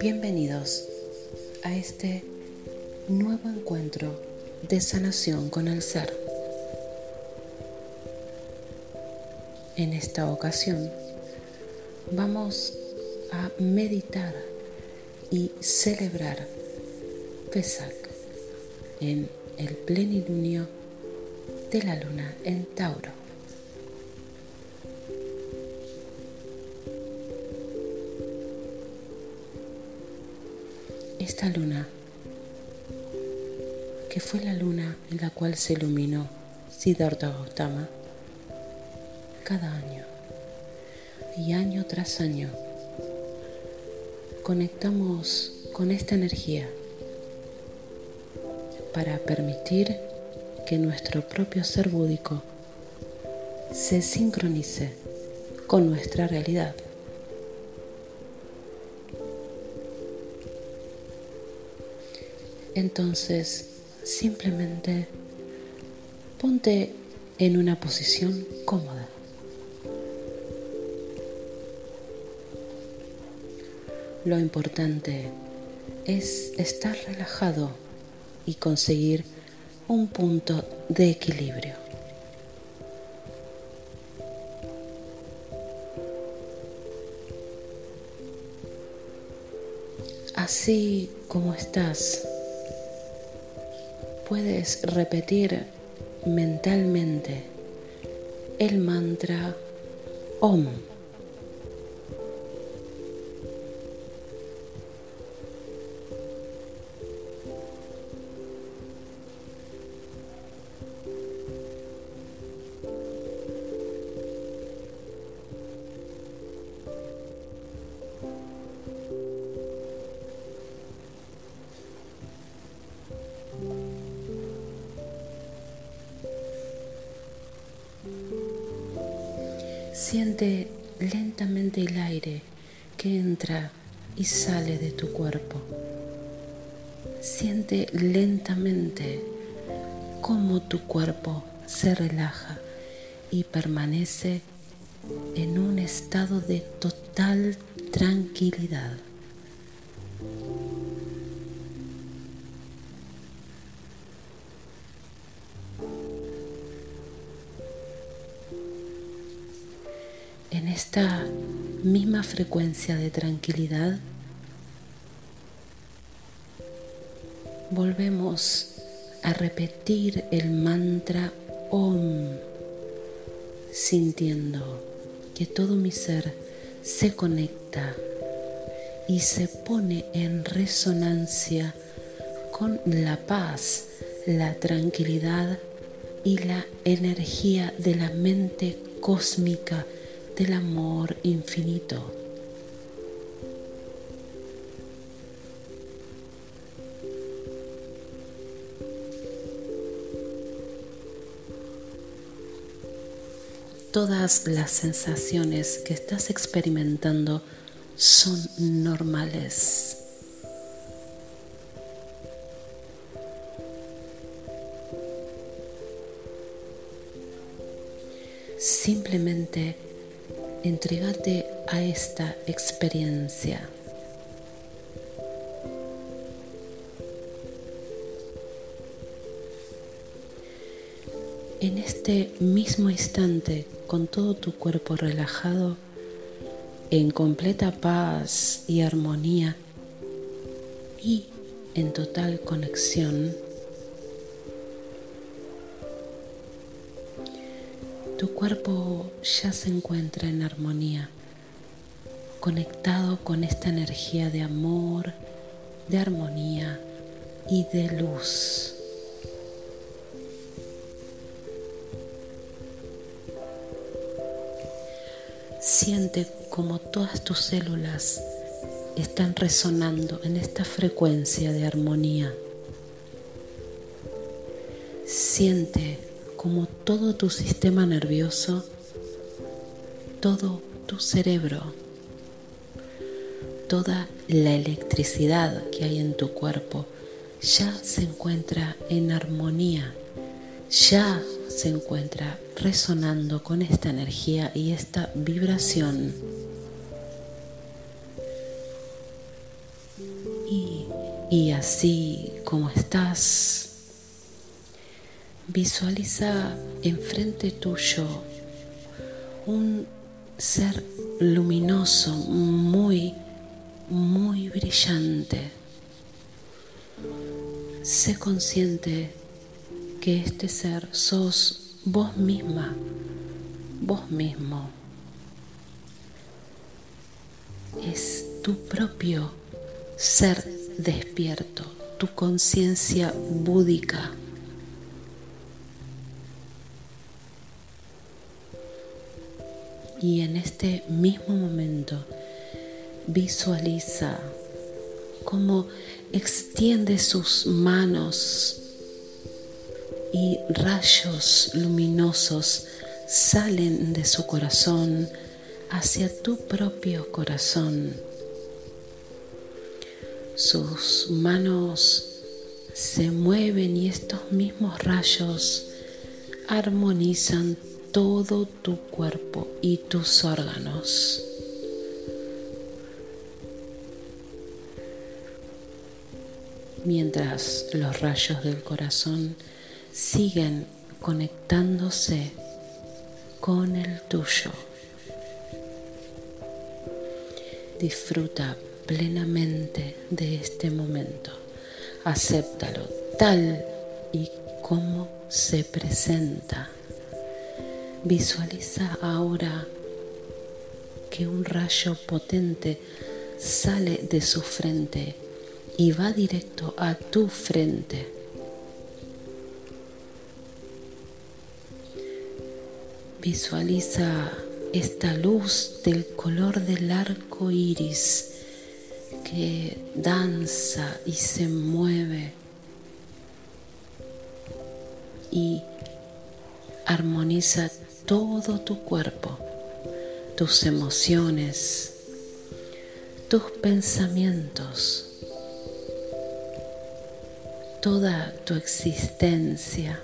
Bienvenidos a este nuevo encuentro de sanación con el ser. En esta ocasión vamos a meditar y celebrar Pesach en el plenilunio de la luna en Tauro. Esta luna, que fue la luna en la cual se iluminó Siddhartha Gautama, cada año y año tras año conectamos con esta energía para permitir que nuestro propio ser búdico se sincronice con nuestra realidad. Entonces, simplemente ponte en una posición cómoda. Lo importante es estar relajado y conseguir un punto de equilibrio. Así como estás, puedes repetir mentalmente el mantra OM. Siente lentamente el aire que entra y sale de tu cuerpo. Siente lentamente cómo tu cuerpo se relaja y permanece en un estado de total tranquilidad. Esta misma frecuencia de tranquilidad, volvemos a repetir el mantra OM, sintiendo que todo mi ser se conecta y se pone en resonancia con la paz, la tranquilidad y la energía de la mente cósmica del amor infinito. Todas las sensaciones que estás experimentando son normales. Simplemente Entrégate a esta experiencia. En este mismo instante, con todo tu cuerpo relajado, en completa paz y armonía y en total conexión, Tu cuerpo ya se encuentra en armonía, conectado con esta energía de amor, de armonía y de luz. Siente como todas tus células están resonando en esta frecuencia de armonía. Siente como todo tu sistema nervioso, todo tu cerebro, toda la electricidad que hay en tu cuerpo ya se encuentra en armonía, ya se encuentra resonando con esta energía y esta vibración. Y así como estás, visualiza enfrente tuyo un ser luminoso, muy, muy brillante. Sé consciente que este ser sos vos misma, vos mismo. Es tu propio ser despierto, tu conciencia búdica. Y en este mismo momento visualiza cómo extiende sus manos y rayos luminosos salen de su corazón hacia tu propio corazón. Sus manos se mueven y estos mismos rayos armonizan todo tu cuerpo y tus órganos. Mientras los rayos del corazón siguen conectándose con el tuyo. Disfruta plenamente de este momento. Acéptalo tal y como se presenta. Visualiza ahora que un rayo potente sale de su frente y va directo a tu frente. Visualiza esta luz del color del arco iris que danza y se mueve y armoniza todo tu cuerpo, tus emociones, tus pensamientos, toda tu existencia.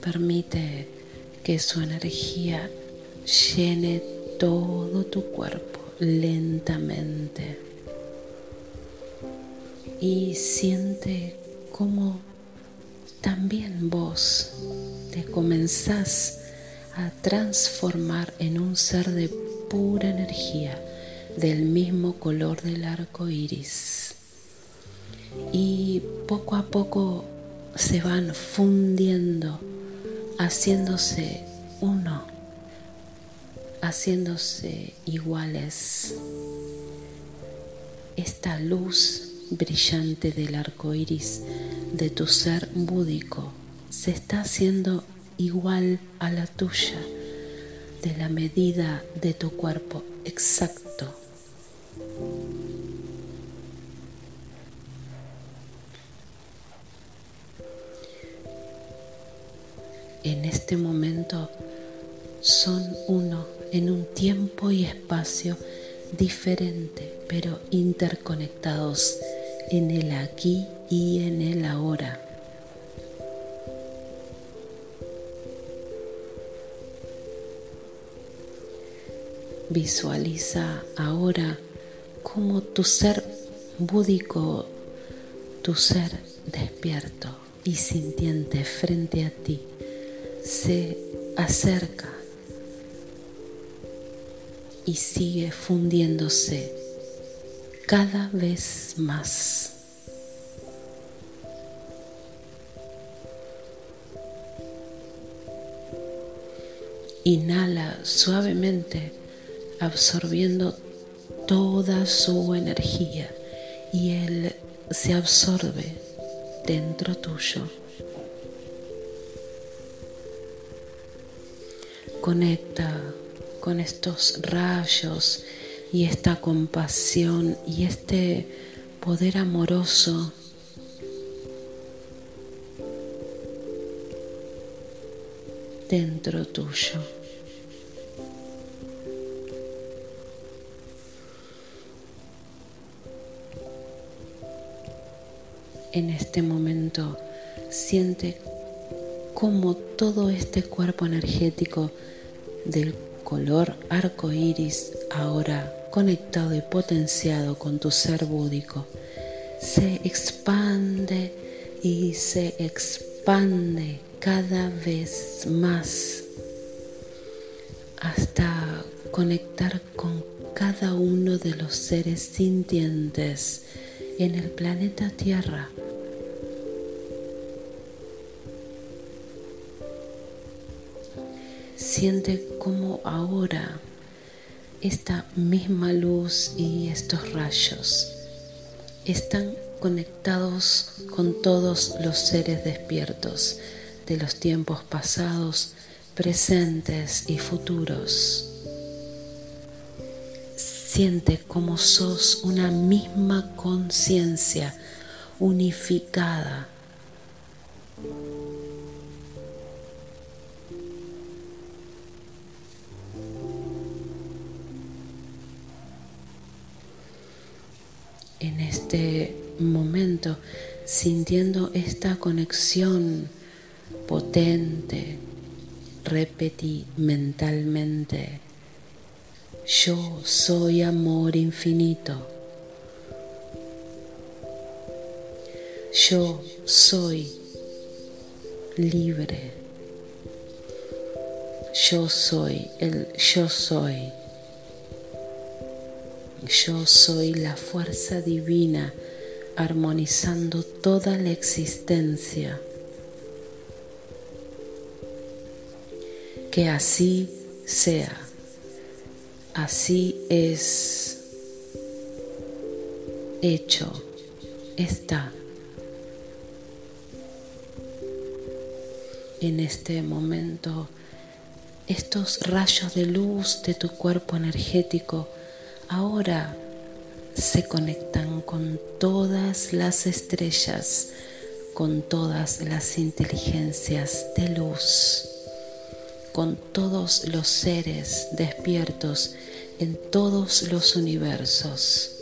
Permite que su energía llene todo tu cuerpo lentamente. Y siente cómo también vos te comenzás a transformar en un ser de pura energía del mismo color del arco iris. Y poco a poco se van fundiendo haciéndose uno, haciéndose iguales. Esta luz brillante del arco iris de tu ser búdico se está haciendo igual a la tuya, de la medida de tu cuerpo exacto. en este momento son uno en un tiempo y espacio diferente, pero interconectados en el aquí y en el ahora. Visualiza ahora como tu ser búdico, tu ser despierto y sintiente frente a ti se acerca y sigue fundiéndose cada vez más. Inhala suavemente absorbiendo toda su energía y él se absorbe dentro tuyo. Conecta con estos rayos y esta compasión y este poder amoroso dentro tuyo. En este momento Siente cómo todo este cuerpo energético del color arco iris, ahora conectado y potenciado con tu ser búdico, se expande y se expande cada vez más hasta conectar con cada uno de los seres sintientes en el planeta Tierra. Siente como ahora esta misma luz y estos rayos están conectados con todos los seres despiertos de los tiempos pasados, presentes y futuros. Siente como sos una misma conciencia unificada. En este momento, sintiendo esta conexión potente, repetí mentalmente yo soy amor infinito. Yo soy libre. Yo soy el yo soy. Yo soy la fuerza divina armonizando toda la existencia. Que así sea. Así es hecho, está. En este momento, estos rayos de luz de tu cuerpo energético ahora se conectan con todas las estrellas, con todas las inteligencias de luz con todos los seres despiertos en todos los universos.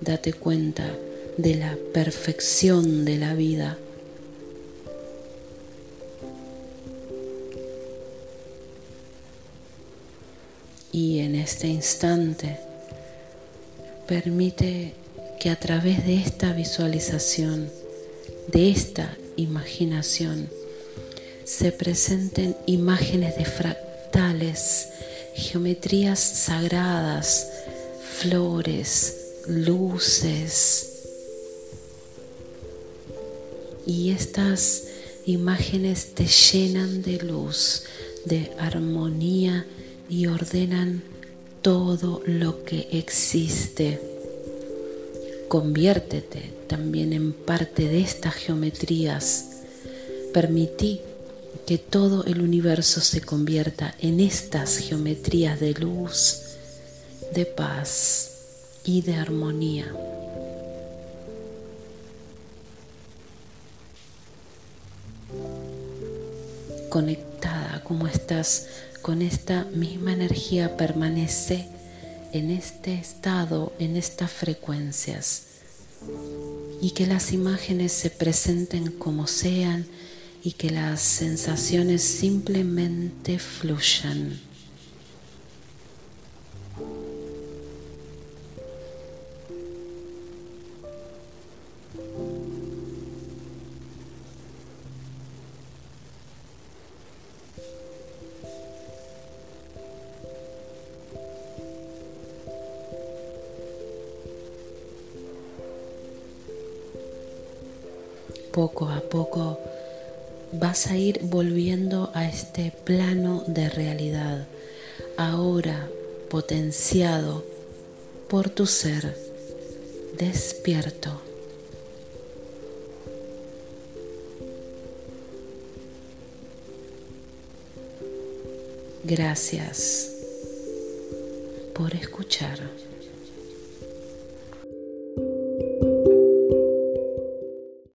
Date cuenta de la perfección de la vida Y en este instante permite que a través de esta visualización, de esta imaginación, se presenten imágenes de fractales, geometrías sagradas, flores, luces. Y estas imágenes te llenan de luz, de armonía y ordenan todo lo que existe. Conviértete también en parte de estas geometrías. Permití que todo el universo se convierta en estas geometrías de luz, de paz y de armonía. Conectada como estás con esta misma energía permanece en este estado, en estas frecuencias, y que las imágenes se presenten como sean y que las sensaciones simplemente fluyan. Vas a ir volviendo a este plano de realidad, ahora potenciado por tu ser despierto. Gracias por escuchar.